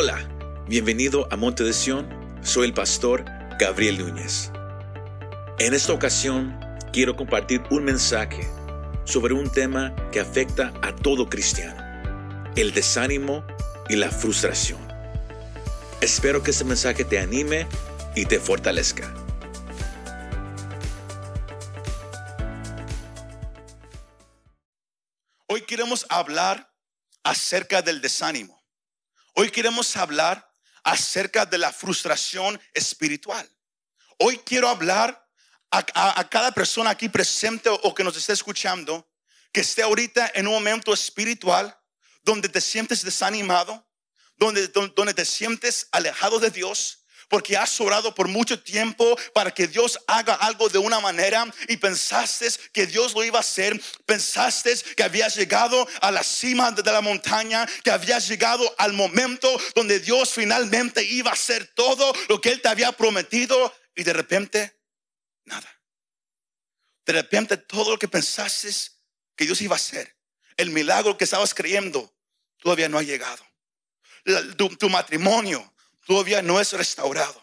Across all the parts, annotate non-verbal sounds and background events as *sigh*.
Hola, bienvenido a Monte de Sion. Soy el pastor Gabriel Núñez. En esta ocasión quiero compartir un mensaje sobre un tema que afecta a todo cristiano, el desánimo y la frustración. Espero que este mensaje te anime y te fortalezca. Hoy queremos hablar acerca del desánimo. Hoy queremos hablar acerca de la frustración espiritual. Hoy quiero hablar a, cada persona aquí presente o que nos esté escuchando que esté ahorita en un momento espiritual donde te sientes desanimado, donde, donde te sientes alejado de Dios, porque has orado por mucho tiempo para que Dios haga algo de una manera y pensaste que Dios lo iba a hacer, pensaste que habías llegado a la cima de la montaña, que habías llegado al momento donde Dios finalmente iba a hacer todo lo que Él te había prometido y de repente, nada. De repente todo lo que pensaste que Dios iba a hacer, el milagro que estabas creyendo, todavía no ha llegado. Tu, tu matrimonio, todavía no es restaurado.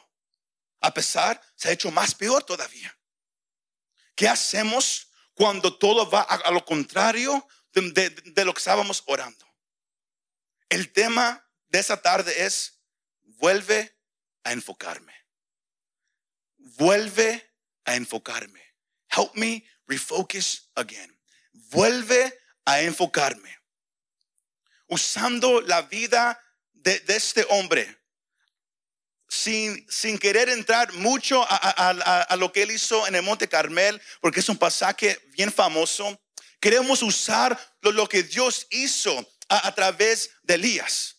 A pesar, se ha hecho más peor todavía. ¿Qué hacemos cuando todo va a, lo contrario de, lo que estábamos orando? El tema de esa tarde es, vuelve a enfocarme. Vuelve a enfocarme. Help me refocus again. Vuelve a enfocarme. Usando la vida de este hombre sin, sin querer entrar mucho a, lo que él hizo en el Monte Carmel, porque es un pasaje bien famoso, queremos usar lo, que Dios hizo a, través de Elías.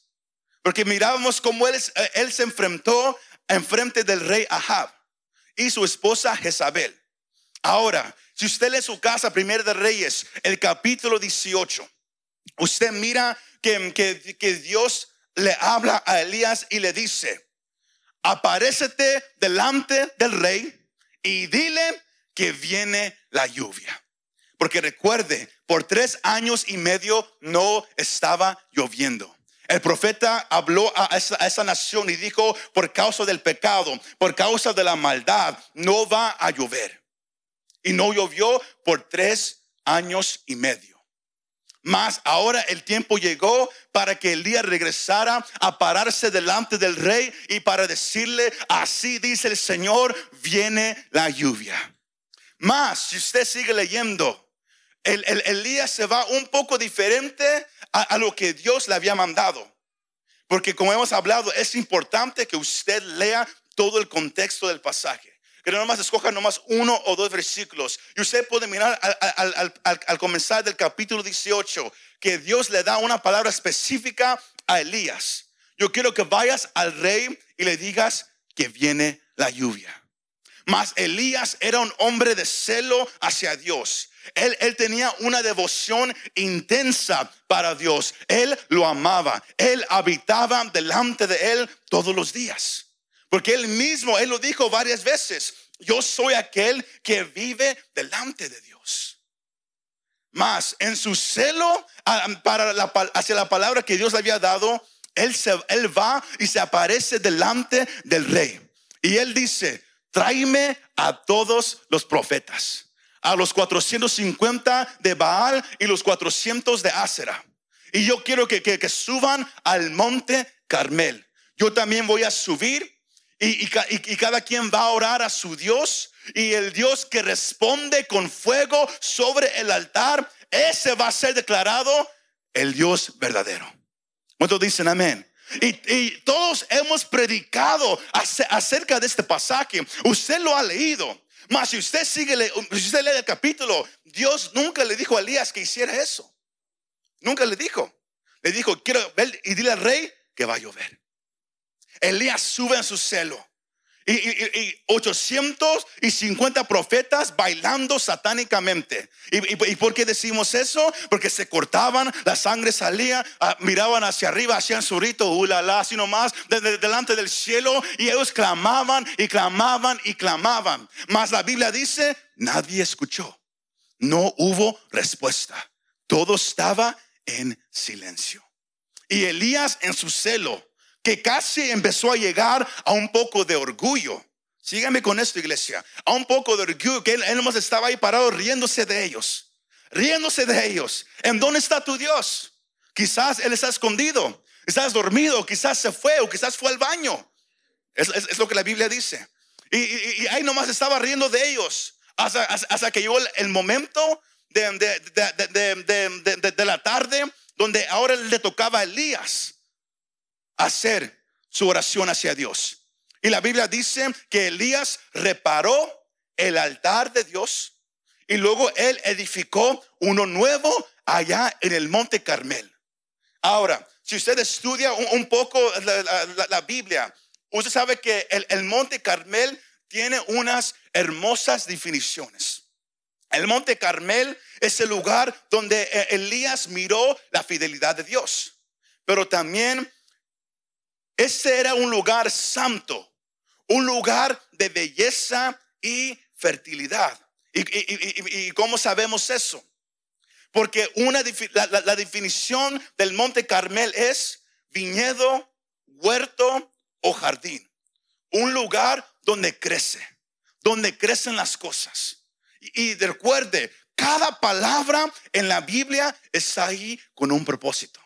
Porque mirábamos cómo él, él se enfrentó enfrente del rey Ahab y su esposa Jezabel. Ahora, si usted lee su casa, Primero de Reyes, el capítulo 18, usted mira que, que, que Dios le habla a Elías y le dice, aparécete delante del rey y dile que viene la lluvia. Porque recuerde, por tres años y medio no estaba lloviendo. El profeta habló a esa, nación y dijo, por causa del pecado, por causa de la maldad, no va a llover. Y no llovió por tres años y medio. Mas ahora el tiempo llegó para que Elías regresara a pararse delante del rey y para decirle, así dice el Señor, viene la lluvia. Mas si usted sigue leyendo, el, Elías se va un poco diferente a, a lo que Dios le había mandado. Porque como hemos hablado, es importante que usted lea todo el contexto del pasaje que no nomás escoja nomás uno o dos versículos. Y usted puede mirar al, comenzar del capítulo 18 que Dios le da una palabra específica a Elías. Yo quiero que vayas al rey y le digas que viene la lluvia. Mas Elías era un hombre de celo hacia Dios. Él, él, tenía una devoción intensa para Dios. Él lo amaba. Él habitaba delante de él todos los días. Porque él mismo, él lo dijo varias veces, yo soy aquel que vive delante de Dios. Más, en su celo para hacia la palabra que Dios le había dado, él, se, él va y se aparece delante del rey. Y él dice, tráeme a todos los profetas, a los 450 de Baal y los 400 de Asera. Y yo quiero que, que suban al monte Carmel. Yo también voy a subir y, cada quien va a orar a su Dios. Y el Dios que responde con fuego sobre el altar, ese va a ser declarado el Dios verdadero. ¿Cuántos dicen amén? Y, todos hemos predicado acerca de este pasaje. Usted lo ha leído. Mas si usted sigue, si usted lee el capítulo, Dios nunca le dijo a Elías que hiciera eso. Nunca le dijo. Le dijo, quiero ver y dile al rey que va a llover. Elías sube en su celo. Y, y, 850 profetas bailando satánicamente. ¿Y, por qué decimos eso? Porque se cortaban, la sangre salía, ah, miraban hacia arriba, hacían su rito, ulala, así nomás, desde delante del cielo, y ellos clamaban y clamaban y clamaban. Mas la Biblia dice, nadie escuchó, no hubo respuesta, todo estaba en silencio. Y Elías en su celo que casi empezó a llegar a un poco de orgullo. Síganme con esto, iglesia. A un poco de orgullo que él, él nomás estaba ahí parado riéndose de ellos. Riéndose de ellos. ¿En dónde está tu Dios? Quizás él está escondido. Estás dormido. Quizás se fue o quizás fue al baño. Es, lo que la Biblia dice. Y, y- y ahí nomás estaba riendo de ellos. Hasta, que llegó el, momento de- de la tarde donde ahora le tocaba a Elías hacer su oración hacia Dios. Y la Biblia dice que Elías reparó el altar de Dios y luego él edificó uno nuevo allá en el monte Carmel. Ahora, si usted estudia un, poco la Biblia, usted sabe que el, el monte Carmel tiene unas hermosas definiciones. El monte Carmel es el lugar donde eh, Elías miró la fidelidad de Dios, pero también ese era un lugar santo, un lugar de belleza y fertilidad. ¿Y, cómo sabemos eso? Porque una, la, la- definición del Monte Carmel es viñedo, huerto o jardín. Un lugar donde crece, donde crecen las cosas. Y recuerde, cada palabra en la Biblia está ahí con un propósito.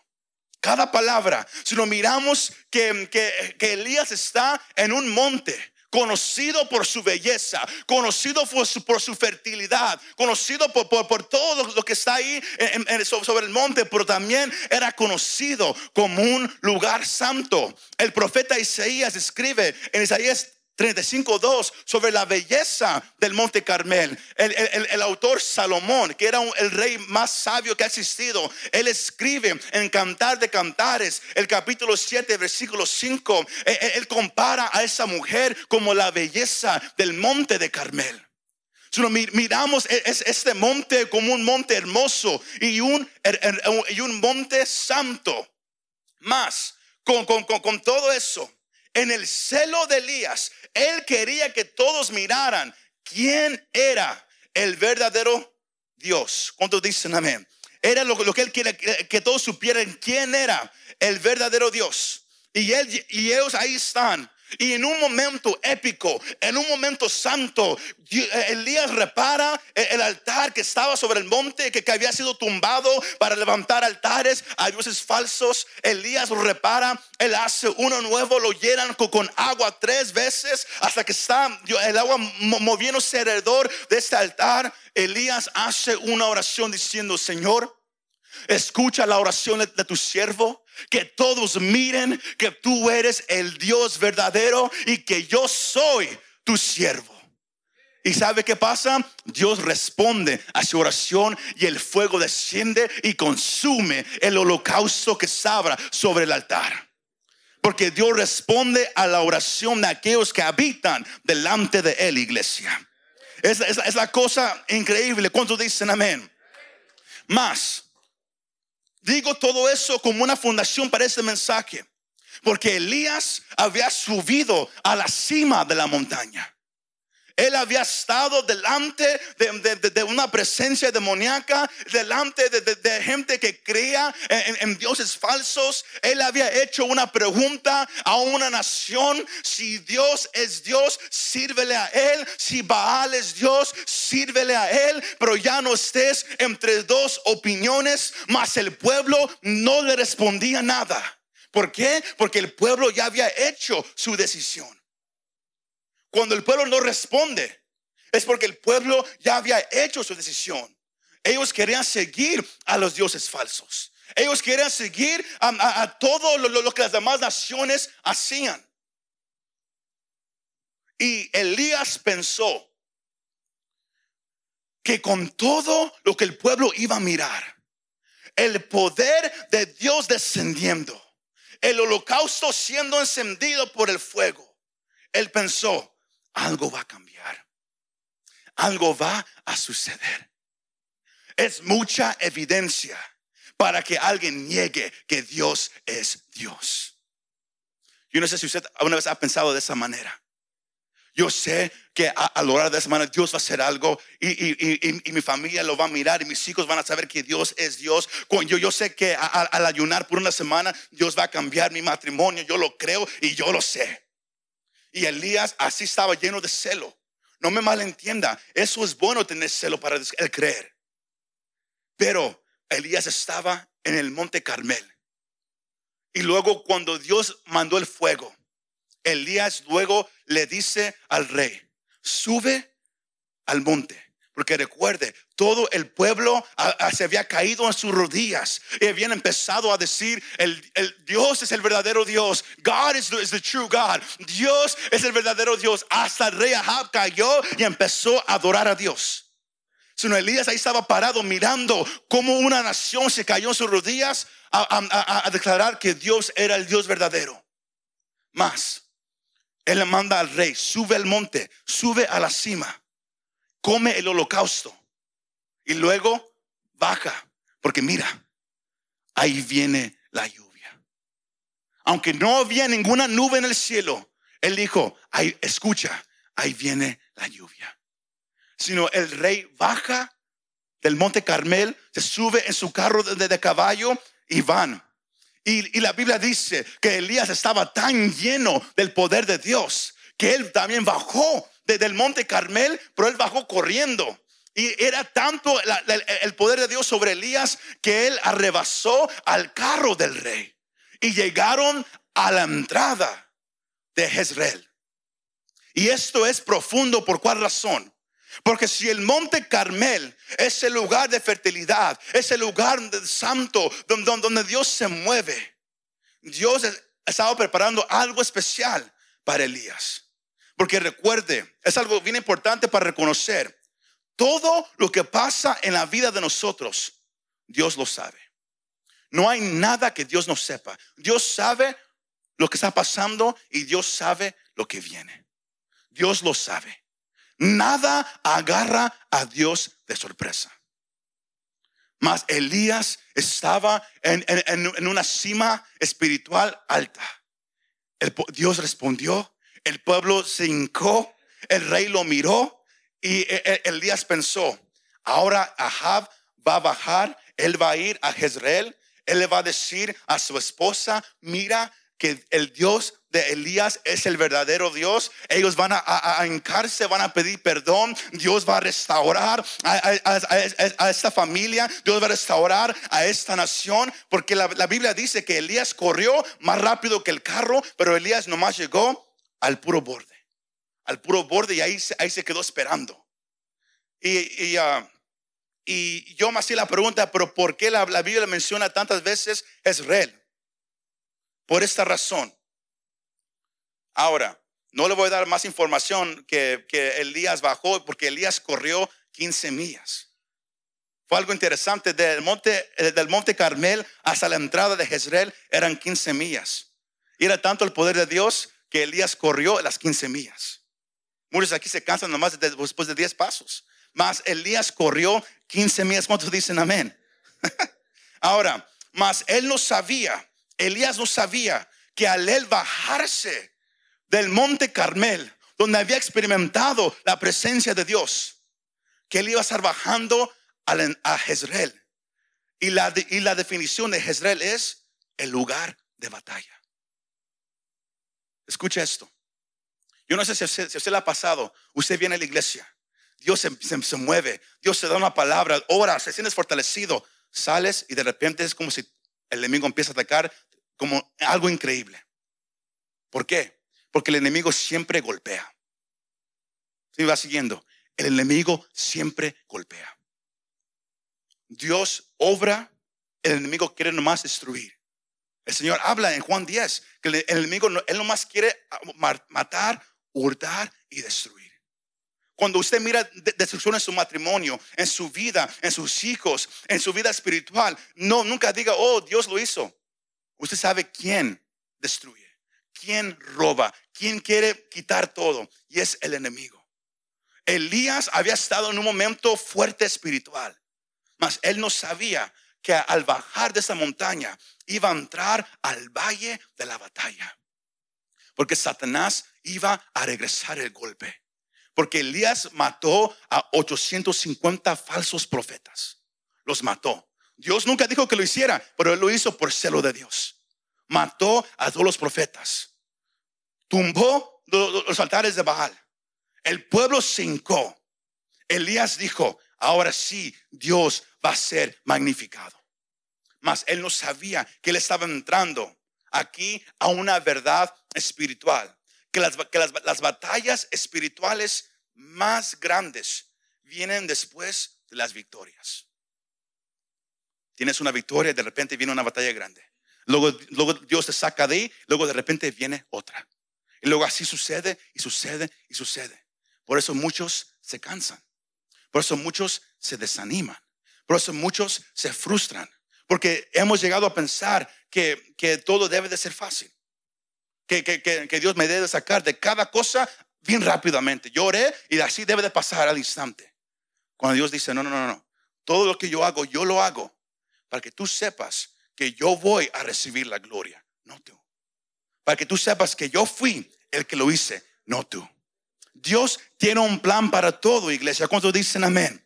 Cada palabra. Si lo miramos que, que, que Elías está en un monte. Conocido por su belleza, conocido por su, por su fertilidad, conocido por, por, por todo lo, que está ahí sobre el monte, pero también era conocido como un lugar santo. El profeta Isaías escribe en Isaías 35.2 sobre la belleza del monte Carmel. El, el- el- autor Salomón, que era el rey más sabio que ha existido, él escribe en Cantar de Cantares, el capítulo 7, versículo 5, él, él- él compara a esa mujer como la belleza del monte de Carmel. Si miramos e- es- este monte como un monte hermoso y un, er- er- y un monte santo. Más, con, con- con- con todo eso, en el celo de Elías, él quería que todos miraran quién era el verdadero Dios. ¿Cuántos dicen amén? Era lo, que él quería que, que todos supieran quién era el verdadero Dios. Y, él, y ellos ahí están. Y en un momento épico, en un momento santo, eh, Elías repara el el altar que estaba sobre el monte, que, había sido tumbado para levantar altares a dioses falsos. Elías repara, él hace uno nuevo, lo llenan con, agua tres veces hasta que está el agua mo- moviéndose alrededor de este altar. Elías hace una oración diciendo, Señor, Escucha la oración de, tu siervo. Que todos miren que tú eres el Dios verdadero y que yo soy tu siervo. ¿Y sabe qué pasa? Dios responde a su oración y el fuego desciende y consume el holocausto que sabra sobre el altar. Porque Dios responde a la oración de aquellos que habitan delante de Él, iglesia. Es, es- es la cosa increíble. ¿Cuántos dicen amén? Más, digo todo eso como una fundación para este mensaje. Porque Elías había subido a la cima de la montaña. Él había estado delante de, una presencia demoníaca, delante de, gente que creía en, en- en dioses falsos. Él había hecho una pregunta a una nación. Si Dios es Dios, sírvele a Él. Si Baal es Dios, sírvele a Él. Pero ya no estés entre dos opiniones. Mas el pueblo no le respondía nada. ¿Por qué? Porque el pueblo ya había hecho su decisión. Cuando el pueblo no responde, es porque el pueblo ya había hecho su decisión. Ellos querían seguir a los dioses falsos. Ellos querían seguir a, todo lo- lo que las demás naciones hacían. Y Elías pensó que con todo lo que el pueblo iba a mirar, el poder de Dios descendiendo, el holocausto siendo encendido por el fuego, él pensó, algo va a cambiar. Algo va a suceder. Es mucha evidencia para que alguien niegue que Dios es Dios. Yo no sé si usted alguna vez ha pensado de esa manera. Yo sé que a, a lo largo de la semana Dios va a hacer algo y, y- y- y mi familia lo va a mirar y mis hijos van a saber que Dios es Dios. Yo, yo sé que al ayunar por una semana Dios va a cambiar mi matrimonio. Yo lo creo y yo lo sé. Y Elías así estaba lleno de celo. No me malentienda, eso es bueno tener celo para el creer. Pero Elías estaba en el monte Carmel. Y luego cuando Dios mandó el fuego, Elías luego le dice al rey, sube al monte. Porque recuerde, todo el pueblo se había caído en sus rodillas y habían empezado a decir, el, Dios es el verdadero Dios. God is the, true God. Dios es el verdadero Dios. Hasta el rey Ahab cayó y empezó a adorar a Dios. Sino Elías ahí estaba parado mirando cómo una nación se cayó en sus rodillas a, a- a- a declarar que Dios era el Dios verdadero. Más, él le manda al rey, sube al monte, sube a la cima, come el holocausto y luego baja, porque mira, ahí viene la lluvia. Aunque no había ninguna nube en el cielo, él dijo, ahí, escucha, ahí viene la lluvia sino el rey baja del monte Carmel, se sube en su carro de, de caballo y van. Y, y la Biblia dice que Elías estaba tan lleno del poder de Dios que él también bajó desde el monte Carmel, pero él bajó corriendo. Y era tanto el poder de Dios sobre Elías que él arrebasó al carro del rey. Y llegaron a la entrada de Jezreel. Y esto es profundo, ¿por cuál razón? Porque si el monte Carmel es el lugar de fertilidad, es el lugar santo donde, donde- Dios se mueve, Dios es- estaba preparando algo especial para Elías. Porque recuerde, es algo bien importante para reconocer, todo lo que pasa en la vida de nosotros, Dios lo sabe. No hay nada que Dios no sepa. Dios sabe lo que está pasando y Dios sabe lo que viene. Dios lo sabe. Nada agarra a Dios de sorpresa. Mas Elías estaba en, una cima espiritual alta. Dios respondió, el pueblo se hincó, el rey lo miró y e- e- Elías pensó, ahora Ahab va a bajar, él va a ir a Jezreel, él le va a decir a su esposa, mira que el Dios de Elías es el verdadero Dios. Ellos van a, a, van a pedir perdón. Dios va a restaurar a- a esta familia. Dios va a restaurar a esta nación. Porque la, la Biblia dice que Elías corrió más rápido que el carro, pero Elías nomás llegó al puro borde. Al puro borde y ahí, ahí se quedó esperando. Y, y, ah, y yo me hacía la pregunta, pero ¿por qué la, la Biblia menciona tantas veces Israel? Por esta razón. Ahora, no le voy a dar más información que, que Elías bajó, porque Elías corrió 15 millas. Fue algo interesante. Del monte, eh, del monte Carmel hasta la entrada de Jezreel eran 15 millas. Y era tanto el poder de Dios que Elías corrió las 15 millas. Muchos aquí se cansan nomás de- después de 10 pasos. Mas Elías corrió 15 millas. ¿Cuántos dicen amén? *laughs* Ahora, mas él no sabía, Elías no sabía que al él bajarse del monte Carmel, donde había experimentado la presencia de Dios, que él iba a estar bajando a Jezreel. Y la, y la definición de Jezreel es el lugar de batalla. Escucha esto. Yo no sé si usted, le ha pasado, usted viene a la iglesia, Dios se, mueve, Dios se da una palabra, ora, se sientes fortalecido, sales y de repente es como si el enemigo empieza a atacar como algo increíble. ¿Por qué? Porque el enemigo siempre golpea. Si va siguiendo, el enemigo siempre golpea. Dios obra, el enemigo quiere nomás destruir. El Señor habla en Juan 10 que el enemigo, él nomás quiere ma- matar, hurtar y destruir. Cuando usted mira de- destrucción en su matrimonio, en su vida, en sus hijos, en su vida espiritual, no, nunca diga, oh, Dios lo hizo. Usted sabe quién destruye, quién roba, quién quiere quitar todo. Y es el enemigo. Elías había estado en un momento fuerte espiritual, mas él no sabía que al bajar de esa montaña iba a entrar al valle de la batalla. Porque Satanás iba a regresar el golpe. Porque Elías mató a 850 falsos profetas. Los mató. Dios nunca dijo que lo hiciera, pero él lo hizo por celo de Dios. Mató a todos los profetas. Tumbó los altares de Baal. El pueblo se hincó. Elías dijo, ahora sí, Dios va a ser magnificado. Mas él no sabía que él estaba entrando aquí a una verdad espiritual. Que las, que las batallas espirituales más grandes vienen después de las victorias. Tienes una victoria y de repente viene una batalla grande. Luego, luego Dios te saca de ahí, luego de repente viene otra. Y luego así sucede y sucede y sucede. Por eso muchos se cansan. Por eso muchos se desaniman. Por eso muchos se frustran. Porque hemos llegado a pensar que, que todo debe de ser fácil. Que, que, que, Dios me debe sacar de cada cosa bien rápidamente. Yo oré y así debe de pasar al instante. Cuando Dios dice, no, no, no, no. Todo lo que yo hago, yo lo hago para que tú sepas que yo voy a recibir la gloria, no tú. Para que tú sepas que yo fui el que lo hice, no tú. Dios tiene un plan para todo, iglesia. ¿Cuántos dicen amén?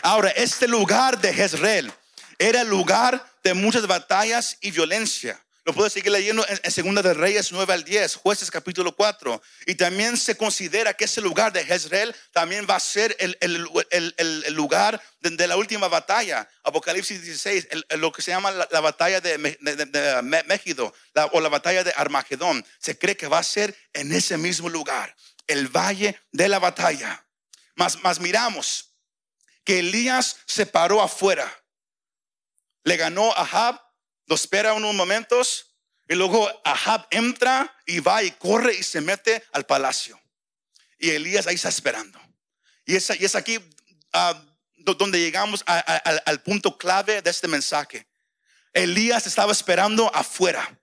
Ahora, este lugar de Jezreel era el lugar de muchas batallas y violencia. Lo puedes seguir leyendo en, Segunda de Reyes 9 al 10, Jueces capítulo 4. Y también se considera que ese lugar de Jezreel también va a ser el, el, lugar de, la última batalla. Apocalipsis 16, lo que se llama la, batalla de, México o la batalla de Armagedón. Se cree que va a ser en ese mismo lugar, el valle de la batalla. Mas, mas miramos que Elías se paró afuera. Le ganó a Ahab lo espera unos momentos y luego Ahab entra y va y corre y se mete al palacio. Y Elías ahí está esperando. Y es, es aquí ah, donde llegamos al punto clave de este mensaje. Elías estaba esperando afuera.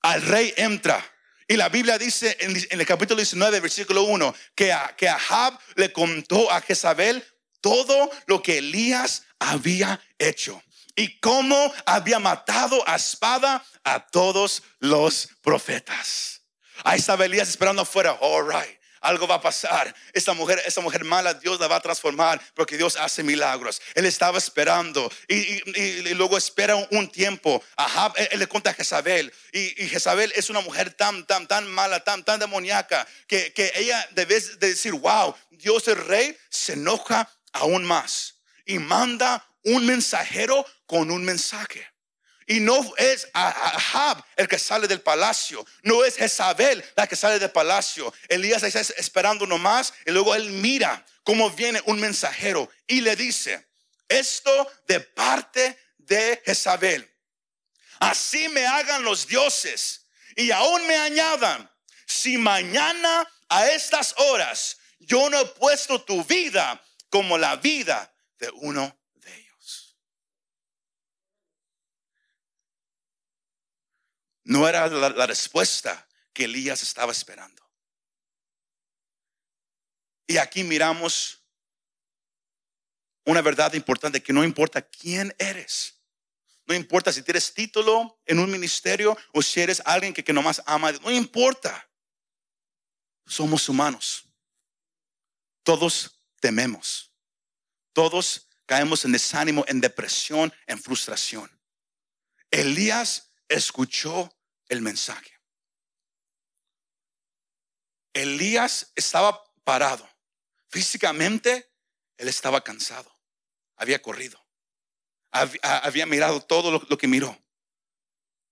Al rey entra. Y la Biblia dice en, el capítulo 19, versículo 1, que, a, que Ahab le contó a Jezabel todo lo que Elías había hecho y cómo había matado a espada a todos los profetas. Ahí estaba esperando afuera. All right. Algo va a pasar. Esta mujer, esta mujer mala, Dios la va a transformar porque Dios hace milagros. Él estaba esperando y, luego espera un, tiempo. Él, le cuenta a Jezabel y, Jezabel es una mujer tan, tan, tan mala, tan, tan demoníaca que, ella debe de decir, wow, Dios el rey se enoja aún más y manda un mensajero con un mensaje. Y no es Ahab el que sale del palacio, no es Jezabel la que sale del palacio. Elías está esperando nomás y luego él mira cómo viene un mensajero y le dice, esto de parte de Jezabel. Así me hagan los dioses y aún me añadan, si mañana a estas horas yo no he puesto tu vida como la vida de uno No era la, respuesta que Elías estaba esperando. Y aquí miramos una verdad importante que no importa quién eres. No importa si tienes título en un ministerio o si eres alguien que, que nomás ama. No importa. Somos humanos. Todos tememos. Todos caemos en desánimo, en depresión, en frustración. Elías escuchó el mensaje. Elías estaba parado. Físicamente, él estaba cansado. Había corrido. Había, mirado todo lo, que miró.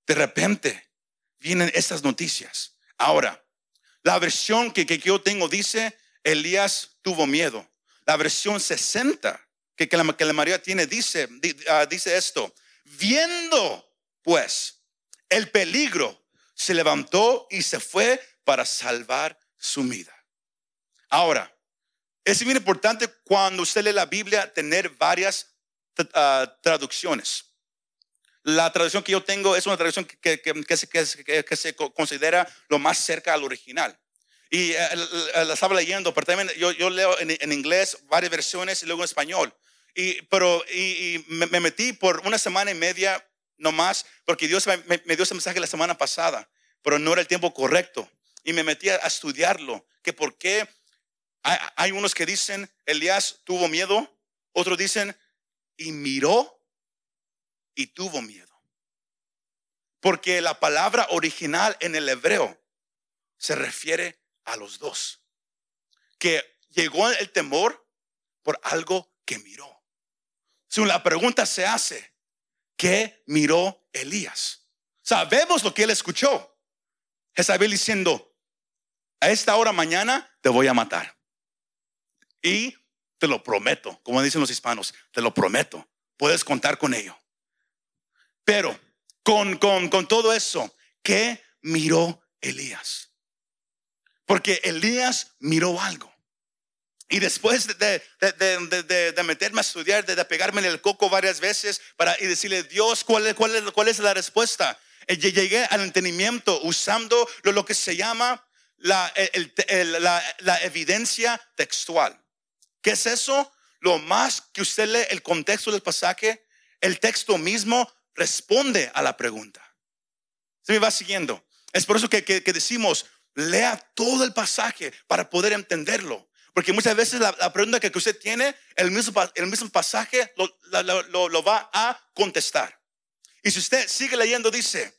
De repente, vienen estas noticias. Ahora, la versión que, yo tengo dice, Elías tuvo miedo. La versión 60 que, que, la, que la María tiene dice, ah, dice esto. Viendo, pues, el peligro, se levantó y se fue para salvar su vida. Ahora, es bien importante cuando usted lee la Biblia tener varias ah, traducciones. La traducción que yo tengo es una traducción que, que, se, considera lo más cerca al original. Y eh, la estaba leyendo, pero también yo, leo en, inglés varias versiones y luego en español. Y, pero y, me, metí por una semana y media no más, porque Dios me, dio ese mensaje la semana pasada, pero no era el tiempo correcto. y me metí a estudiarlo, que por qué hay, unos que dicen Elías tuvo miedo, otros dicen y miró y tuvo miedo. Porque la palabra original en el hebreo se refiere a los dos. Que llegó el temor por algo que miró. Si la pregunta se hace, ¿qué miró Elías? Sabemos lo que él escuchó. Jezabel diciendo, a esta hora mañana te voy a matar. Y te lo prometo, como dicen los hispanos, te lo prometo. Puedes contar con ello. Pero con, con, con todo eso, ¿qué miró Elías? Porque Elías miró algo. Y después de, de, de, meterme a estudiar, de, pegarme en el coco varias veces para y decirle, Dios, ¿cuál es, cuál cuál es la respuesta? Eh, llegué al entendimiento usando lo, que se llama la, evidencia textual. ¿Qué es eso? Lo más que usted lee el contexto del pasaje, el texto mismo responde a la pregunta. ¿Se me va siguiendo? Es por eso que, que, decimos, lea todo el pasaje para poder entenderlo. Porque muchas veces la, pregunta que usted tiene, el mismo, el mismo pasaje lo, lo, va a contestar. Y si usted sigue leyendo, dice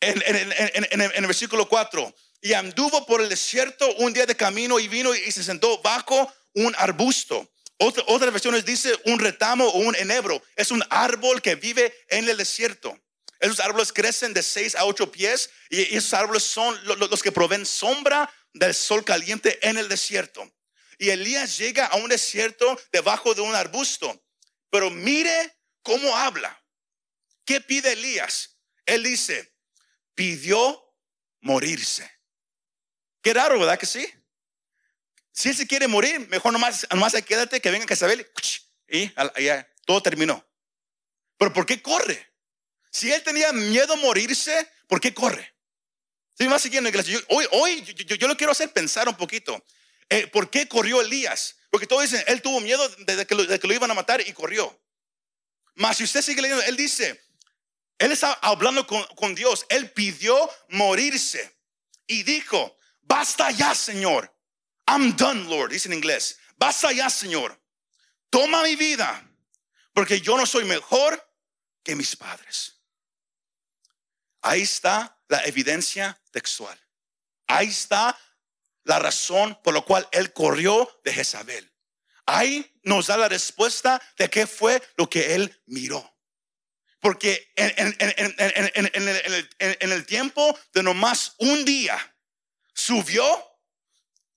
en, en, en, en el versículo 4, y anduvo por el desierto un día de camino y vino y se sentó bajo un arbusto. Otra, otras versiones dice un retamo o un enebro. Es un árbol que vive en el desierto. Esos árboles crecen de 6 a 8 pies y esos árboles son los que proveen sombra del sol caliente en el desierto. Y Elías llega a un desierto debajo de un arbusto. Pero mire cómo habla. ¿Qué pide Elías? Él dice, pidió morirse. Qué raro, ¿verdad que sí? Si él se quiere morir, mejor nomás, nomás quédate, que venga Jezabel y, y todo terminó. Pero ¿por qué corre? Si él tenía miedo a morirse, ¿por qué corre? Si más siguiendo, hoy, hoy yo, lo quiero hacer pensar un poquito. Eh, ¿Por qué corrió Elías? Porque todos dicen, él tuvo miedo de que, lo, que iban a matar y corrió. Mas si usted sigue leyendo, él dice, él está hablando con, con Dios, él pidió morirse y dijo, basta ya, Señor. I'm done, Lord, dice en inglés. Basta ya, Señor. Toma mi vida, porque yo no soy mejor que mis padres. Ahí está la evidencia textual. Ahí está la razón por la cual él corrió de Jezabel. Ahí nos da la respuesta de qué fue lo que él miró. Porque en, el tiempo de nomás un día subió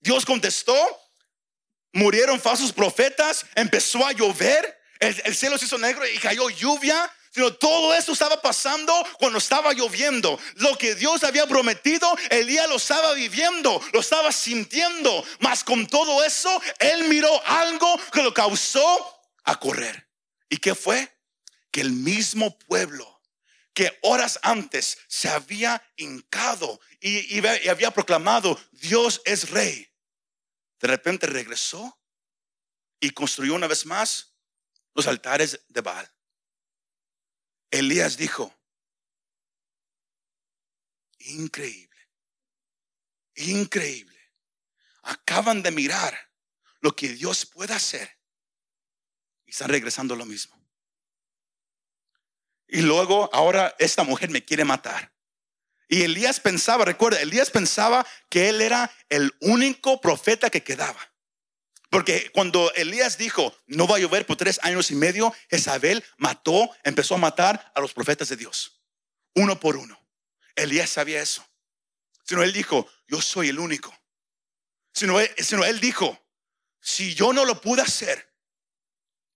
Dios contestó, murieron falsos profetas, empezó a llover, el, cielo se hizo negro y cayó lluvia. Sino todo eso estaba pasando cuando estaba lloviendo. Lo que Dios había prometido, Elías lo estaba viviendo, lo estaba sintiendo. Mas con todo eso, él miró algo que lo causó a correr. ¿Y qué fue? Que el mismo pueblo que horas antes se había hincado y había proclamado, Dios es rey de repente regresó y construyó una vez más los altares de Baal. Elías dijo, increíble, increíble. Acaban de mirar lo que Dios puede hacer y están regresando lo mismo. Y luego ahora esta mujer me quiere matar. Y Elías pensaba, recuerda, Elías pensaba que él era el único profeta que quedaba. Porque cuando Elías dijo, no va a llover por tres años y medio, Jezabel mató, empezó a matar a los profetas de Dios, uno por uno. Elías sabía eso. Sino él dijo, yo soy el único. Sino él, él dijo, si yo no lo pude hacer,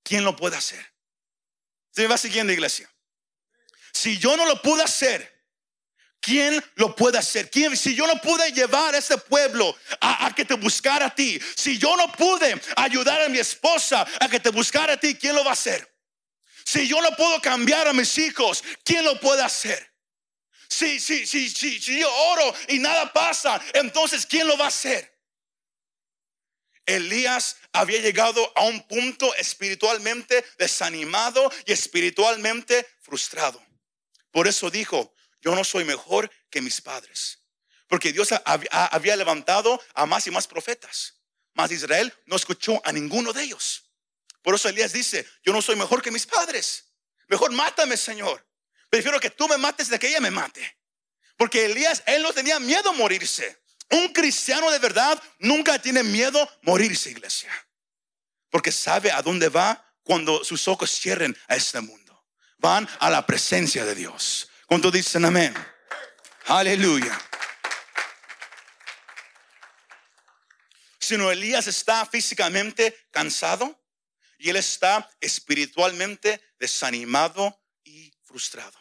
¿quién lo puede hacer? Se va siguiendo, iglesia. Si yo no lo pude hacer, ¿Quién lo puede hacer? ¿Quién, si yo no pude llevar a ese pueblo a, que te buscara a ti, si yo no pude ayudar a mi esposa a que te buscara a ti, ¿quién lo va a hacer? Si yo no puedo cambiar a mis hijos, ¿quién lo puede hacer? Si, si, si, si, si yo oro y nada pasa, entonces ¿quién lo va a hacer? Elías había llegado a un punto espiritualmente desanimado y espiritualmente frustrado. Por eso dijo, yo no soy mejor que mis padres. Porque Dios había levantado a más y más profetas. Mas Israel no escuchó a ninguno de ellos. Por eso Elías dice, yo no soy mejor que mis padres. Mejor mátame, Señor. Prefiero que tú me mates de que ella me mate. Porque Elías, él no tenía miedo a morirse. Un cristiano de verdad nunca tiene miedo a morirse, iglesia. Porque sabe a dónde va cuando sus ojos cierren a este mundo. Van a la presencia de Dios. Cuando dicen amén. Aleluya. Sino Elías está físicamente cansado y él está espiritualmente desanimado y frustrado.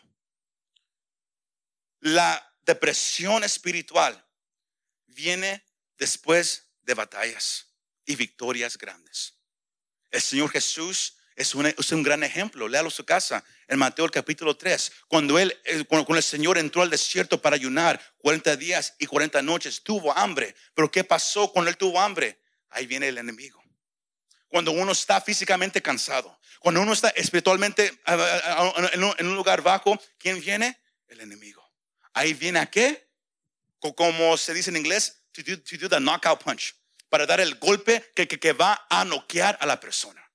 La depresión espiritual viene después de batallas y victorias grandes. El Señor Jesús es un, es un gran ejemplo. Léalo su casa en Mateo el capítulo 3. Cuando, él, eh, cuando, el Señor entró al desierto para ayunar 40 días y 40 noches, tuvo hambre. Pero ¿qué pasó cuando él tuvo hambre? Ahí viene el enemigo. Cuando uno está físicamente cansado, cuando uno está espiritualmente en un lugar bajo, ¿quién viene? El enemigo. Ahí viene a qué? Como se dice en inglés, to do, the knockout punch, para dar el golpe que, que, va a noquear a la persona.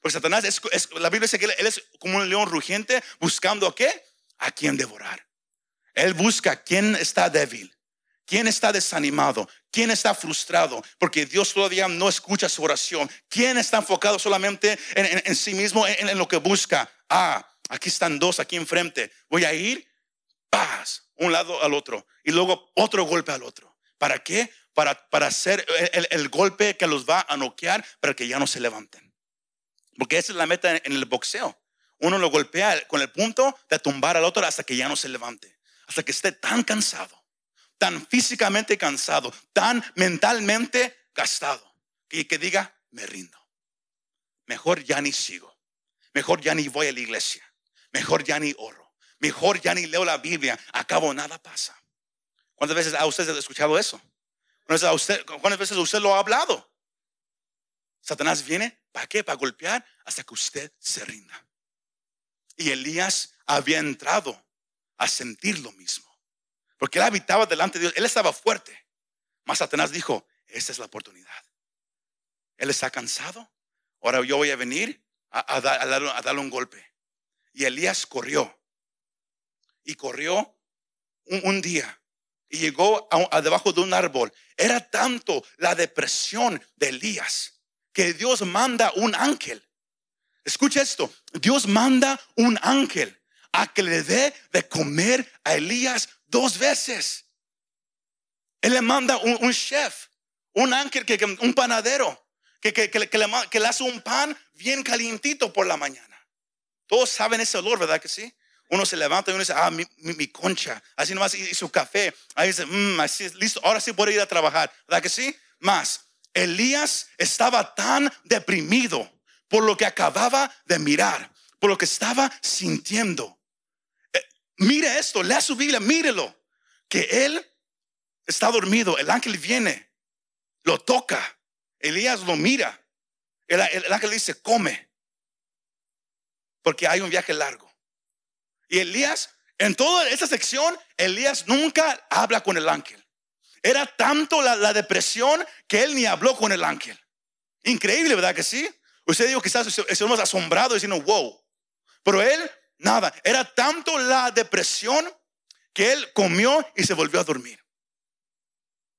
Porque Satanás, es, la Biblia dice que él, es como un león rugiente buscando a qué? A quien devorar. Él busca a quien está débil, quién está desanimado, quién está frustrado, porque Dios todavía no escucha su oración. ¿Quién está enfocado solamente en, sí mismo, en, en, lo que busca? Ah, aquí están dos aquí enfrente. Voy a ir, paz, un lado al otro y luego otro golpe al otro. ¿Para qué? Para, para hacer el, golpe que los va a noquear para que ya no se levanten. Porque esa es la meta en, el boxeo. Uno lo golpea con el punto de tumbar al otro hasta que ya no se levante. Hasta que esté tan cansado, tan físicamente cansado, tan mentalmente gastado, que, que diga, me rindo. Mejor ya ni sigo. Mejor ya ni voy a la iglesia. Mejor ya ni oro mejor ya ni leo la Biblia, acabo nada pasa. ¿Cuántas veces ha usted escuchado eso? ¿Cuántas veces usted lo ha hablado? Satanás viene, ¿para qué? Para golpear hasta que usted se rinda. Y Elías había entrado a sentir lo mismo. Porque él habitaba delante de Dios, él estaba fuerte. Mas Satanás dijo, esta es la oportunidad. Él está cansado, ahora yo voy a venir a darle un golpe. Y Elías corrió y corrió un, día y llegó a, debajo de un árbol. Era tanto la depresión de Elías que Dios manda un ángel. Escucha esto, Dios manda un ángel a que le dé de comer a Elías dos veces. Él le manda un, chef, un ángel, que, un panadero, que, que, le, que, le, hace un pan bien calientito por la mañana. Todos saben ese olor, ¿verdad que sí? Uno se levanta y uno dice, ah, mi, concha, así nomás, y, su café. Ahí dice, mmm, así, listo, ahora sí puedo ir a trabajar. ¿Verdad que sí? Más, Elías estaba tan deprimido por lo que acababa de mirar, por lo que estaba sintiendo. Eh, mire esto, lea su Biblia, mírelo, que él está dormido, el ángel viene, lo toca, Elías lo mira, el, el ángel dice, come, porque hay un viaje largo. Y Elías, en toda esa sección, Elías nunca habla con el ángel. Era tanto la, depresión que él ni habló con el ángel. Increíble, ¿verdad que sí? Usted dijo quizás estamos asombrados diciendo, wow. Pero él, nada. Era tanto la depresión que él comió y se volvió a dormir.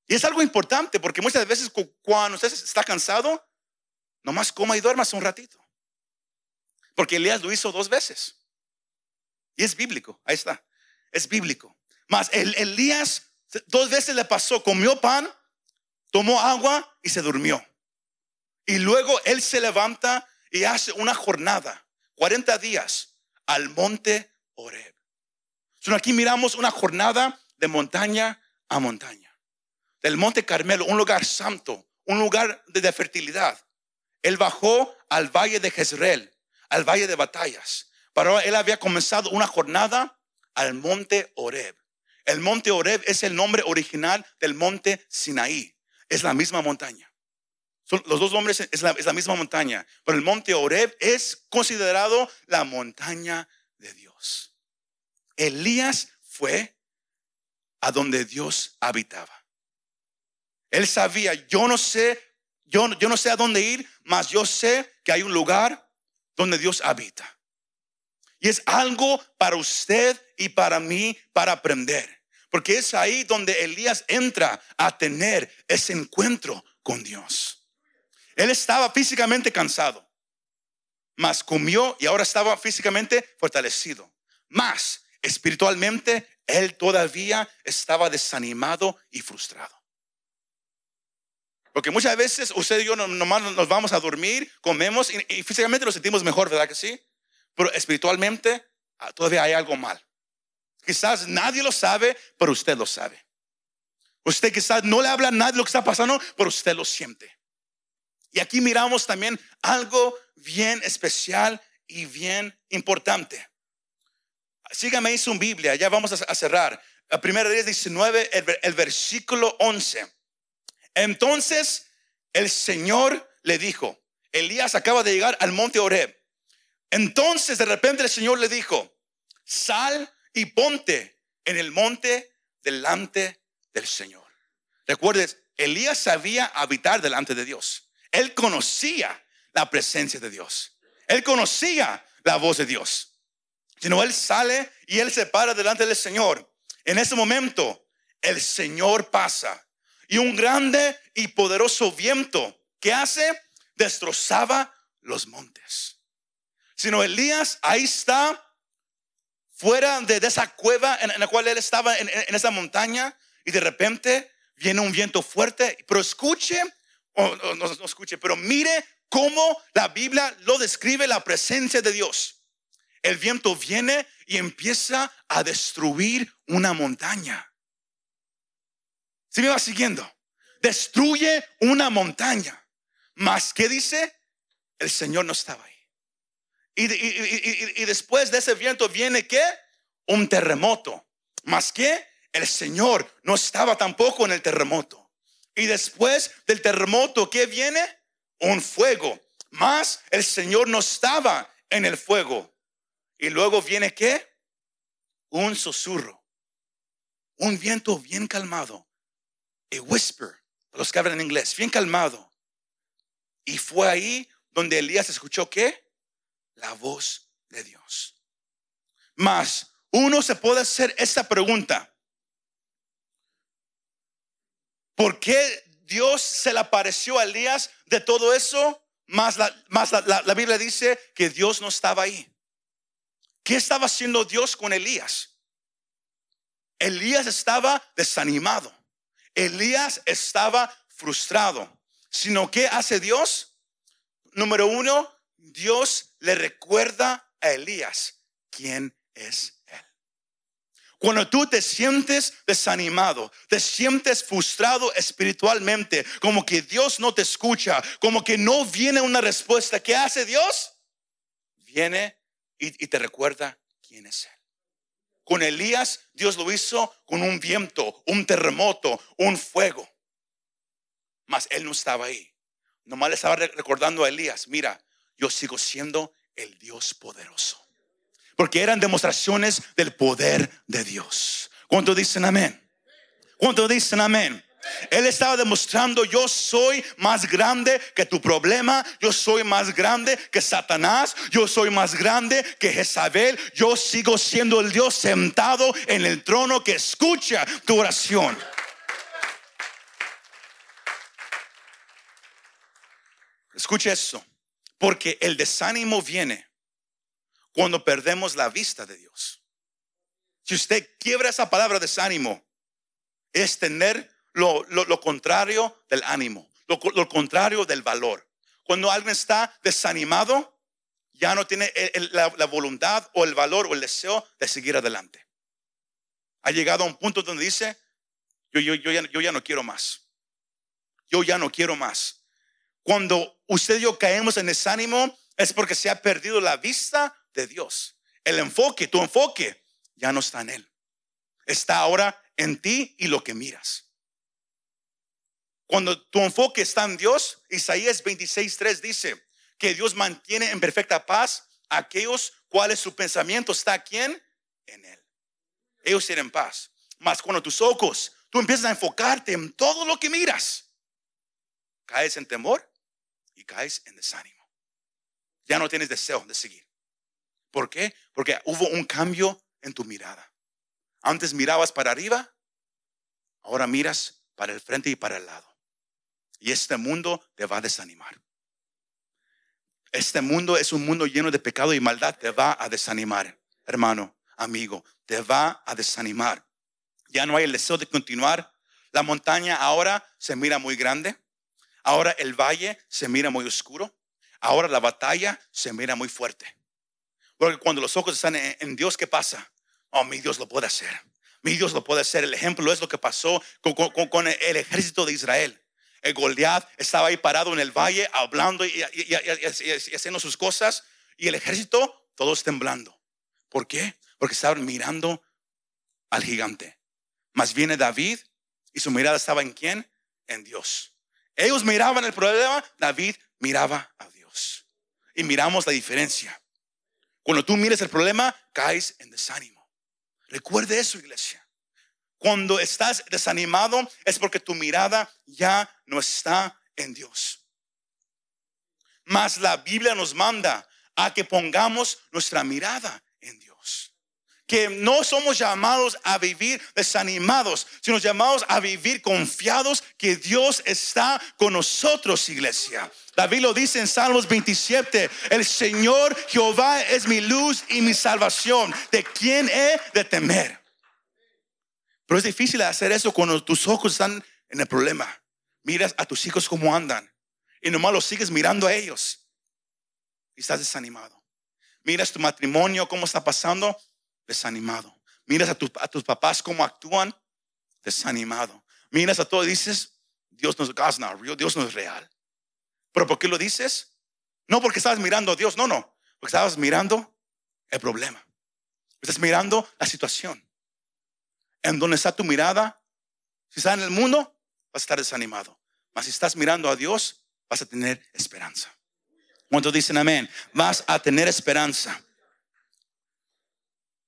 Y es algo importante porque muchas veces cuando usted está cansado, nomás coma y duerma un ratito. Porque Elías lo hizo dos veces. Y es bíblico, ahí está, es bíblico. Mas el, Elías dos veces le pasó, comió pan, tomó agua y se durmió. Y luego él se levanta y hace una jornada, 40 días, al monte Oreb. aquí miramos una jornada de montaña a montaña. Del monte Carmelo, un lugar santo, un lugar de fertilidad. Él bajó al valle de Jezreel, al valle de batallas. Pero él había comenzado una jornada al monte Oreb. El monte Oreb es el nombre original del monte Sinaí. Es la misma montaña. los dos nombres es la, misma montaña. Pero el monte Oreb es considerado la montaña de Dios. Elías fue a donde Dios habitaba. Él sabía, yo no sé, yo, yo no sé a dónde ir, mas yo sé que hay un lugar donde Dios habita. Y es algo para usted y para mí para aprender. Porque es ahí donde Elías entra a tener ese encuentro con Dios. Él estaba físicamente cansado, mas comió y ahora estaba físicamente fortalecido. Más espiritualmente, él todavía estaba desanimado y frustrado. Porque muchas veces usted y yo nomás nos vamos a dormir, comemos y, físicamente nos sentimos mejor, ¿verdad que sí? Pero espiritualmente ah, todavía hay algo mal. Quizás nadie lo sabe, pero usted lo sabe. Usted quizás no le habla a nadie lo que está pasando, pero usted lo siente. Y aquí miramos también algo bien especial y bien importante. Sígame en su Biblia, ya vamos a cerrar. La primera vez 19, el, el versículo 11. Entonces el Señor le dijo, Elías acaba de llegar al monte Oreb. Entonces de repente el Señor le dijo, sal y ponte en el monte delante del Señor. Recuerdes, Elías sabía habitar delante de Dios. Él conocía la presencia de Dios. Él conocía la voz de Dios. Sino él sale y él se para delante del Señor. En ese momento, el Señor pasa y un grande y poderoso viento que hace destrozaba los montes. Sino Elías ahí está fuera de, esa cueva en, la cual él estaba en, esa montaña y de repente viene un viento fuerte, pero escuche, o no, no escuche, pero mire cómo la Biblia lo describe la presencia de Dios. El viento viene y empieza a destruir una montaña. Si me va siguiendo, destruye una montaña. Más que dice, el Señor no estaba ahí. Y, después de ese viento viene que un terremoto. Más que el Señor no estaba tampoco en el terremoto. Y después del terremoto, ¿qué viene? Un fuego. Más el Señor no estaba en el fuego. Y luego viene qué? Un susurro. Un viento bien calmado a whisper, los que hablan en inglés, bien calmado. Y fue ahí donde Elías escuchó qué? La voz de Dios. Más, uno se puede hacer esta pregunta. ¿Por qué Dios se le apareció a Elías de todo eso? Más, la, más la Biblia dice que Dios no estaba ahí. ¿Qué estaba haciendo Dios con Elías? Elías estaba desanimado. Elías estaba frustrado. Sino que hace Dios? Número uno, Dios le recuerda a Elías quién es Él. Cuando tú te sientes desanimado, te sientes frustrado espiritualmente, como que Dios no te escucha, como que no viene una respuesta, ¿qué hace Dios? Viene y, y te recuerda quién es Él. Con Elías, Dios lo hizo con un viento, un terremoto, un fuego. Mas él no estaba ahí. Nomás le estaba recordando a Elías, mira, yo sigo siendo el Dios poderoso. Porque eran demostraciones del poder de Dios. ¿Cuántos dicen amén? ¿Cuántos dicen amén? Él estaba demostrando, yo soy más grande que tu problema, yo soy más grande que Satanás, yo soy más grande que Jezabel, yo sigo siendo el Dios sentado en el trono que escucha tu oración. Escucha eso, porque el desánimo viene cuando perdemos la vista de Dios. Si usted quiebra esa palabra desánimo, es tener lo, contrario del ánimo, lo, contrario del valor. Cuando alguien está desanimado, ya no tiene la, voluntad o el valor o el deseo de seguir adelante. Ha llegado a un punto donde dice, yo, yo, yo, ya, yo ya no quiero más. Yo ya no quiero más. Cuando usted y yo caemos en desánimo, es porque se ha perdido la vista de Dios. El enfoque, tu enfoque, ya no está en Él. Está ahora en ti y lo que miras. Cuando tu enfoque está en Dios, Isaías 26:3 dice que Dios mantiene en perfecta paz a aquellos cuales su pensamiento está quién? En Él. Ellos tienen paz. Más cuando tus ojos, tú empiezas a enfocarte en todo lo que miras, caes en temor y caes en desánimo. Ya no tienes deseo de seguir. ¿Por qué? Porque hubo un cambio en tu mirada. Antes mirabas para arriba, ahora miras para el frente y para el lado. Y este mundo te va a desanimar. Este mundo es un mundo lleno de pecado y maldad. Te va a desanimar, hermano, amigo. Te va a desanimar. Ya no hay el deseo de continuar. La montaña ahora se mira muy grande. Ahora el valle se mira muy oscuro. Ahora la batalla se mira muy fuerte. Porque cuando los ojos están en, Dios, ¿qué pasa? Oh, mi Dios lo puede hacer. Mi Dios lo puede hacer. El ejemplo es lo que pasó con, el ejército de Israel. El Goliat estaba ahí parado en el valle hablando y, haciendo sus cosas. Y el ejército, todos temblando. ¿Por qué? Porque estaban mirando al gigante. Más viene David y su mirada estaba en quién? En Dios. Ellos miraban el problema, David miraba a Dios. Y miramos la diferencia. Cuando tú mires el problema, caes en desánimo. Recuerde eso, iglesia. Cuando estás desanimado es porque tu mirada ya no está en Dios. Mas la Biblia nos manda a que pongamos nuestra mirada en Dios. Que no somos llamados a vivir desanimados, sino llamados a vivir confiados que Dios está con nosotros, iglesia. David lo dice en Salmos 27, el Señor Jehová es mi luz y mi salvación. ¿De quién he de temer? Pero es difícil hacer eso cuando tus ojos están en el problema. Miras a tus hijos cómo andan y nomás los sigues mirando a ellos y estás desanimado. Miras tu matrimonio cómo está pasando, desanimado. Miras a, a tus papás cómo actúan, desanimado. Miras a todo y dices, Dios no, es Dios no es real. ¿Pero por qué lo dices? No porque estabas mirando a Dios, no, no. Porque estabas mirando el problema. Estás mirando la situación. En donde está tu mirada, si estás en el mundo, vas a estar desanimado. Mas si estás mirando a Dios, vas a tener esperanza. ¿Cuántos dicen amén? Vas a tener esperanza.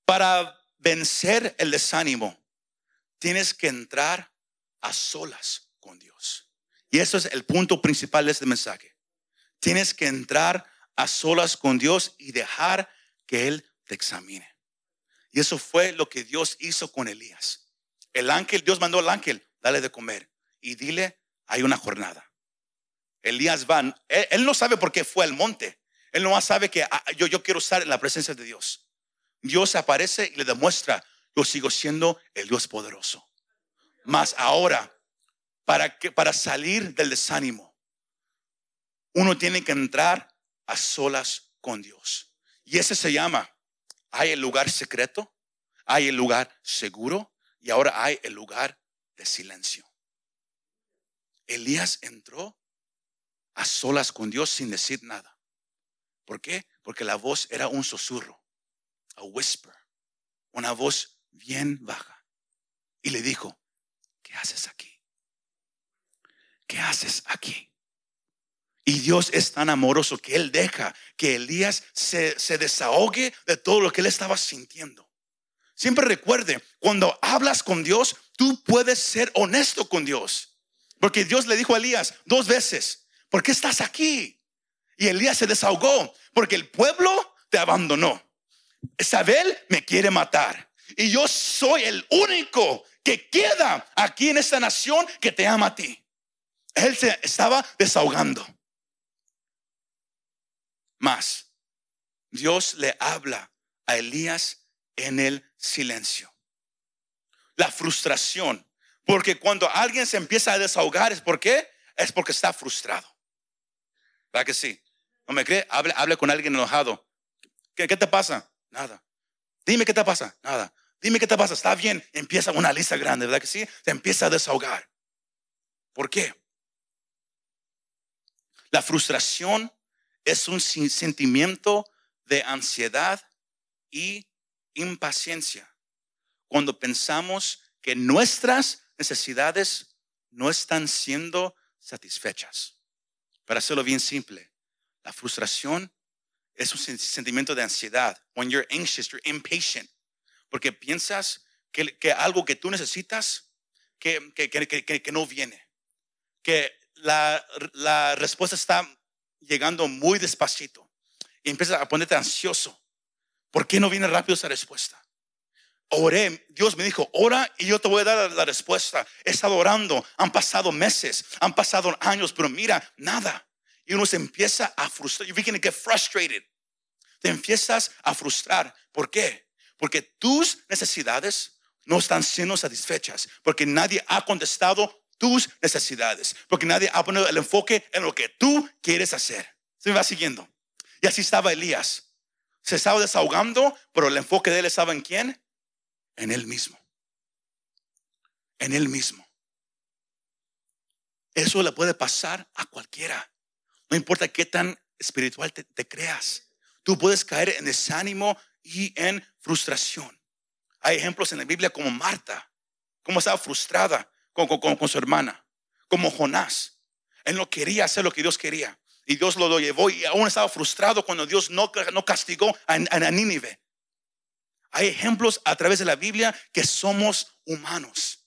Para vencer el desánimo, tienes que entrar a solas con Dios. Y eso es el punto principal de este mensaje. Tienes que entrar a solas con Dios y dejar que Él te examine. Y eso fue lo que Dios hizo con Elías. El ángel, Dios mandó al ángel, dale de comer y dile, hay una jornada. Elías va, él, no sabe por qué fue al monte. Él no sabe que ah, yo, yo quiero estar en la presencia de Dios. Dios aparece y le demuestra, yo sigo siendo el Dios poderoso. Mas ahora para, que, para salir del desánimo, uno tiene que entrar a solas con Dios. Y ese se llama, hay el lugar secreto, hay el lugar seguro y ahora hay el lugar de silencio. Elías entró a solas con Dios sin decir nada. ¿Por qué? Porque la voz era un susurro, a whisper, una voz bien baja. Y le dijo, ¿qué haces aquí? ¿qué haces aquí? Y Dios es tan amoroso que Él deja que Elías se, se desahogue de todo lo que él estaba sintiendo. Siempre recuerde, cuando hablas con Dios, tú puedes ser honesto con Dios. Porque Dios le dijo a Elías dos veces, ¿por qué estás aquí? Y Elías se desahogó, porque el pueblo te abandonó. Isabel me quiere matar. Y yo soy el único que queda aquí en esta nación que te ama a ti. Él se estaba desahogando. Más, Dios le habla a Elías en el silencio. La frustración. Porque cuando alguien se empieza a desahogar, ¿es por qué? Es porque está frustrado. ¿Verdad que sí? ¿No me cree? Hable, con alguien enojado. ¿Qué, ¿Qué te pasa? Nada. Dime qué te pasa. Nada. Dime qué te pasa. Está bien. Empieza una lista grande, ¿verdad que sí? Se empieza a desahogar. ¿Por qué? La frustración es un sentimiento de ansiedad y impaciencia. Cuando pensamos que nuestras necesidades no están siendo satisfechas. Para hacerlo bien simple, la frustración es un sentimiento de ansiedad. When you're anxious, you're impatient. Porque piensas que, que algo que tú necesitas que, que, que, no viene. Que la, la respuesta está llegando muy despacito. Y empiezas a ponerte ansioso. ¿Por qué no viene rápido esa respuesta? Oré, Dios me dijo, ora y yo te voy a dar la respuesta. He estado orando, han pasado meses, han pasado años, pero mira, nada. Y uno se empieza a frustrar. You begin to get frustrated. Te empiezas a frustrar. ¿Por qué? Porque tus necesidades no están siendo satisfechas. Porque nadie ha contestado tus necesidades. Porque nadie ha puesto el enfoque en lo que tú quieres hacer. Se me va siguiendo. Y así estaba Elías. Se estaba desahogando, pero el enfoque de él estaba en quién? En él mismo. En él mismo. Eso le puede pasar a cualquiera. No importa qué tan espiritual te, creas. Tú puedes caer en desánimo y en frustración. Hay ejemplos en la Biblia como Marta, como estaba frustrada con, con, su hermana, como Jonás. Él no quería hacer lo que Dios quería. Y Dios lo, llevó y aún estaba frustrado cuando Dios no, no castigó a, a Nínive. Hay ejemplos a través de la Biblia que somos humanos,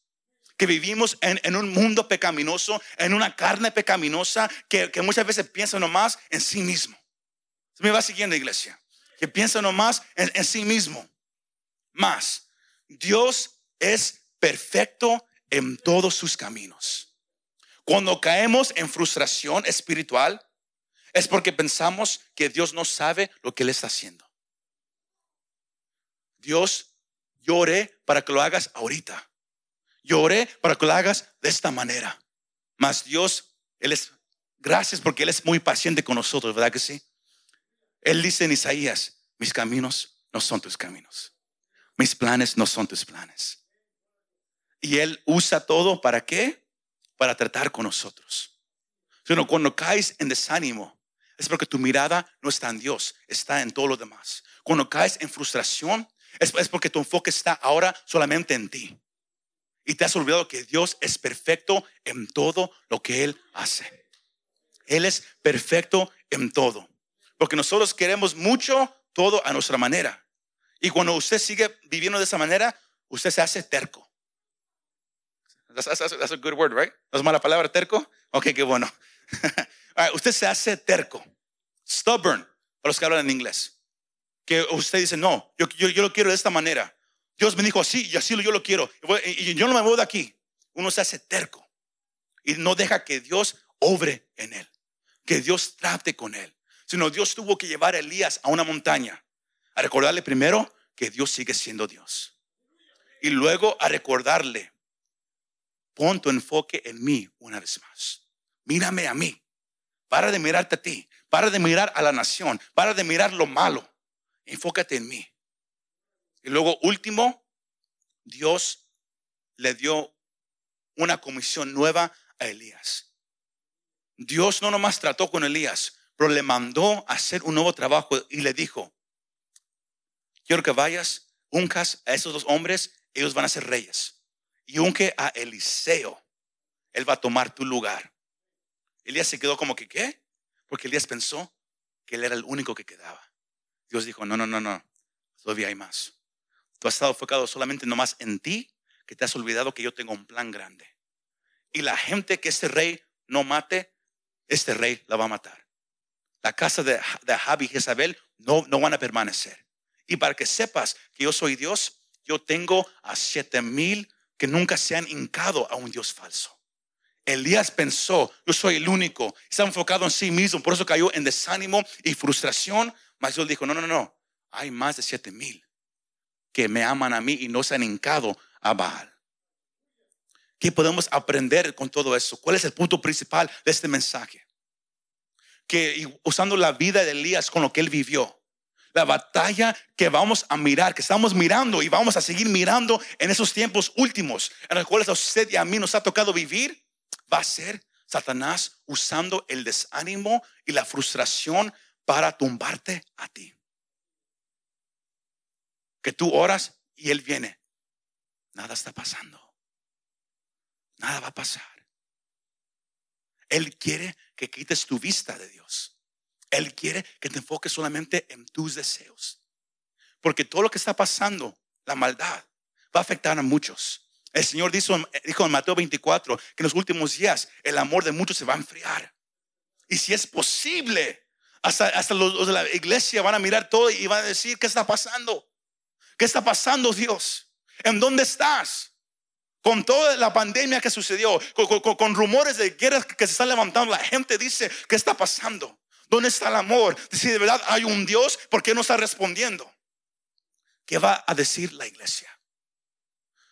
que vivimos en, un mundo pecaminoso, en una carne pecaminosa que, muchas veces piensa nomás en sí mismo. Me va siguiendo, iglesia. Que piensa nomás en, en sí mismo. Más, Dios es perfecto en todos sus caminos. Cuando caemos en frustración espiritual, es porque pensamos que Dios no sabe lo que Él está haciendo. Dios, lloré para que lo hagas ahorita. Lloré para que lo hagas de esta manera. Mas Dios, Él es, gracias porque Él es muy paciente con nosotros, ¿verdad que sí? Él dice en Isaías, mis caminos no son tus caminos. Mis planes no son tus planes. Y Él usa todo para qué? Para tratar con nosotros. Sino cuando caes en desánimo, es porque tu mirada no está en Dios, está en todo lo demás. Cuando caes en frustración, es, porque tu enfoque está ahora solamente en ti. Y te has olvidado que Dios es perfecto en todo lo que Él hace. Él es perfecto en todo. Porque nosotros queremos mucho todo a nuestra manera. Y cuando usted sigue viviendo de esa manera, usted se hace terco. That's, a good word, right? ¿No es mala palabra terco? Ok, qué bueno. *laughs* usted se hace terco. Stubborn, para los que hablan en inglés que usted dice, no, yo, yo, lo quiero de esta manera. Dios me dijo así y así yo lo quiero. Y yo no me voy de aquí. Uno se hace terco y no deja que Dios obre en él, que Dios trate con él. Sino Dios tuvo que llevar a Elías a una montaña a recordarle primero que Dios sigue siendo Dios. Y luego a recordarle, pon tu enfoque en mí una vez más. Mírame a mí. Para de mirarte a ti. Para de mirar a la nación. Para de mirar lo malo enfócate en mí. Y luego, último, Dios le dio una comisión nueva a Elías. Dios no nomás trató con Elías, pero le mandó a hacer un nuevo trabajo y le dijo, quiero que vayas, uncas a esos dos hombres, ellos van a ser reyes. Y unque a Eliseo, él va a tomar tu lugar. Elías se quedó como que, ¿qué? Porque Elías pensó que él era el único que quedaba. Dios dijo, no, no, no, no, todavía hay más. Tú has estado enfocado solamente nomás en ti, que te has olvidado que yo tengo un plan grande. Y la gente que este rey no mate, este rey la va a matar. La casa de, de y Jezabel no, no van a permanecer. Y para que sepas que yo soy Dios, yo tengo a siete mil que nunca se han hincado a un Dios falso. Elías pensó, yo soy el único, está enfocado en sí mismo, por eso cayó en desánimo y frustración, mas Dios dijo, no, no, no, hay más de siete mil que me aman a mí y no se han hincado a Baal. ¿Qué podemos aprender con todo eso? ¿Cuál es el punto principal de este mensaje? Que usando la vida de Elías con lo que él vivió, la batalla que vamos a mirar, que estamos mirando y vamos a seguir mirando en esos tiempos últimos, en los cuales a usted y a mí nos ha tocado vivir, va a ser Satanás usando el desánimo y la frustración para tumbarte a ti. Que tú oras y Él viene. Nada está pasando. Nada va a pasar. Él quiere que quites tu vista de Dios. Él quiere que te enfoques solamente en tus deseos. Porque todo lo que está pasando, la maldad, va a afectar a muchos. El Señor dijo, dijo en Mateo 24 que en los últimos días el amor de muchos se va a enfriar. Y si es posible, hasta, hasta los, de la iglesia van a mirar todo y van a decir, ¿qué está pasando? ¿Qué está pasando, Dios? ¿En dónde estás? Con toda la pandemia que sucedió, con, rumores de guerras que se están levantando, la gente dice, ¿qué está pasando? ¿Dónde está el amor? Si de verdad hay un Dios, ¿por qué no está respondiendo? ¿Qué va a decir la iglesia?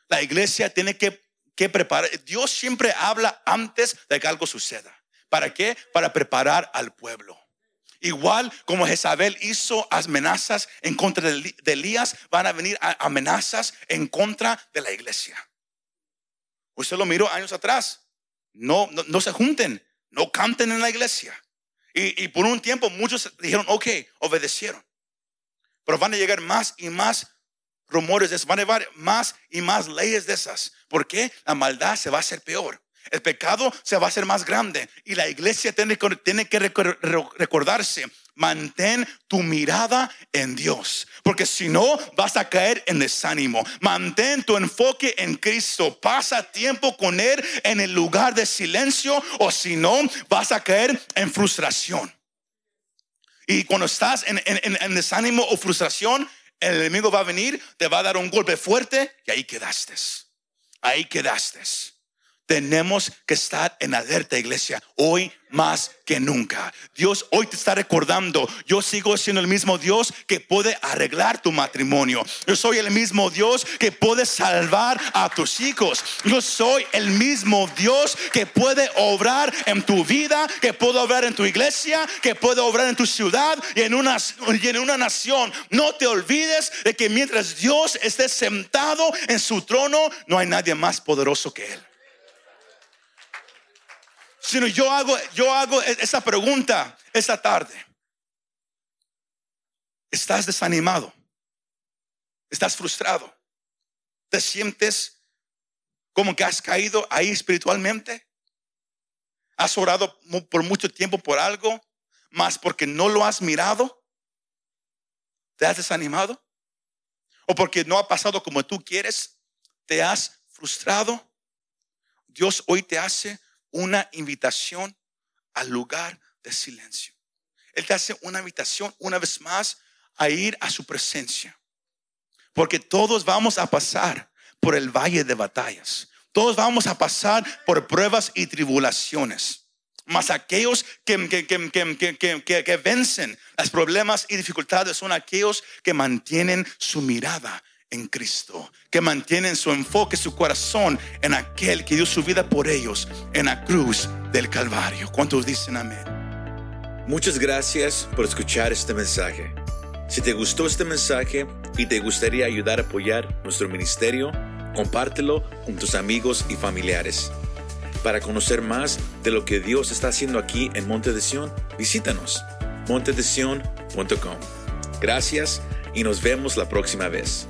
La iglesia tiene que, que preparar. Dios siempre habla antes de que algo suceda. ¿Para qué? Para preparar al pueblo. Igual como Jezabel hizo amenazas en contra de Elías, van a venir amenazas en contra de la iglesia. Usted lo miró años atrás. No, no, se junten, no canten en la iglesia. Y, por un tiempo muchos dijeron, ok, obedecieron. Pero van a llegar más y más rumores de eso, van a llevar más y más leyes de esas. ¿Por qué? La maldad se va a hacer peor. El pecado se va a hacer más grande y la iglesia tiene, que recordarse, mantén tu mirada en Dios, porque si no vas a caer en desánimo. Mantén tu enfoque en Cristo, pasa tiempo con Él en el lugar de silencio o si no vas a caer en frustración. Y cuando estás en, en desánimo o frustración, el enemigo va a venir, te va a dar un golpe fuerte y ahí quedaste. Ahí quedaste. Tenemos que estar en alerta, iglesia, hoy más que nunca. Dios hoy te está recordando, yo sigo siendo el mismo Dios que puede arreglar tu matrimonio. Yo soy el mismo Dios que puede salvar a tus hijos. Yo soy el mismo Dios que puede obrar en tu vida, que puede obrar en tu iglesia, que puede obrar en tu ciudad y en una, y en una nación. No te olvides de que mientras Dios esté sentado en su trono, no hay nadie más poderoso que Él sino yo hago, yo hago e-, esa pregunta esta tarde. ¿Estás desanimado? ¿Estás frustrado? ¿Te sientes como que has caído ahí espiritualmente? ¿Has orado por mucho tiempo por algo, más porque no lo has mirado? ¿Te has desanimado? ¿O porque no ha pasado como tú quieres? ¿Te has frustrado? Dios hoy te hace una invitación al lugar de silencio. Él te hace una invitación una vez más a ir a su presencia. Porque todos vamos a pasar por el valle de batallas. Todos vamos a pasar por pruebas y tribulaciones. Mas aquellos que, que, que, vencen los problemas y dificultades son aquellos que mantienen su mirada en Cristo, que mantienen su enfoque, su corazón en aquel que dio su vida por ellos en la cruz del Calvario. ¿Cuántos dicen amén? Muchas gracias por escuchar este mensaje. Si te gustó este mensaje y te gustaría ayudar a apoyar nuestro ministerio, compártelo con tus amigos y familiares. Para conocer más de lo que Dios está haciendo aquí en Monte de Sion, visítanos montedesion.com. Gracias y nos vemos la próxima vez.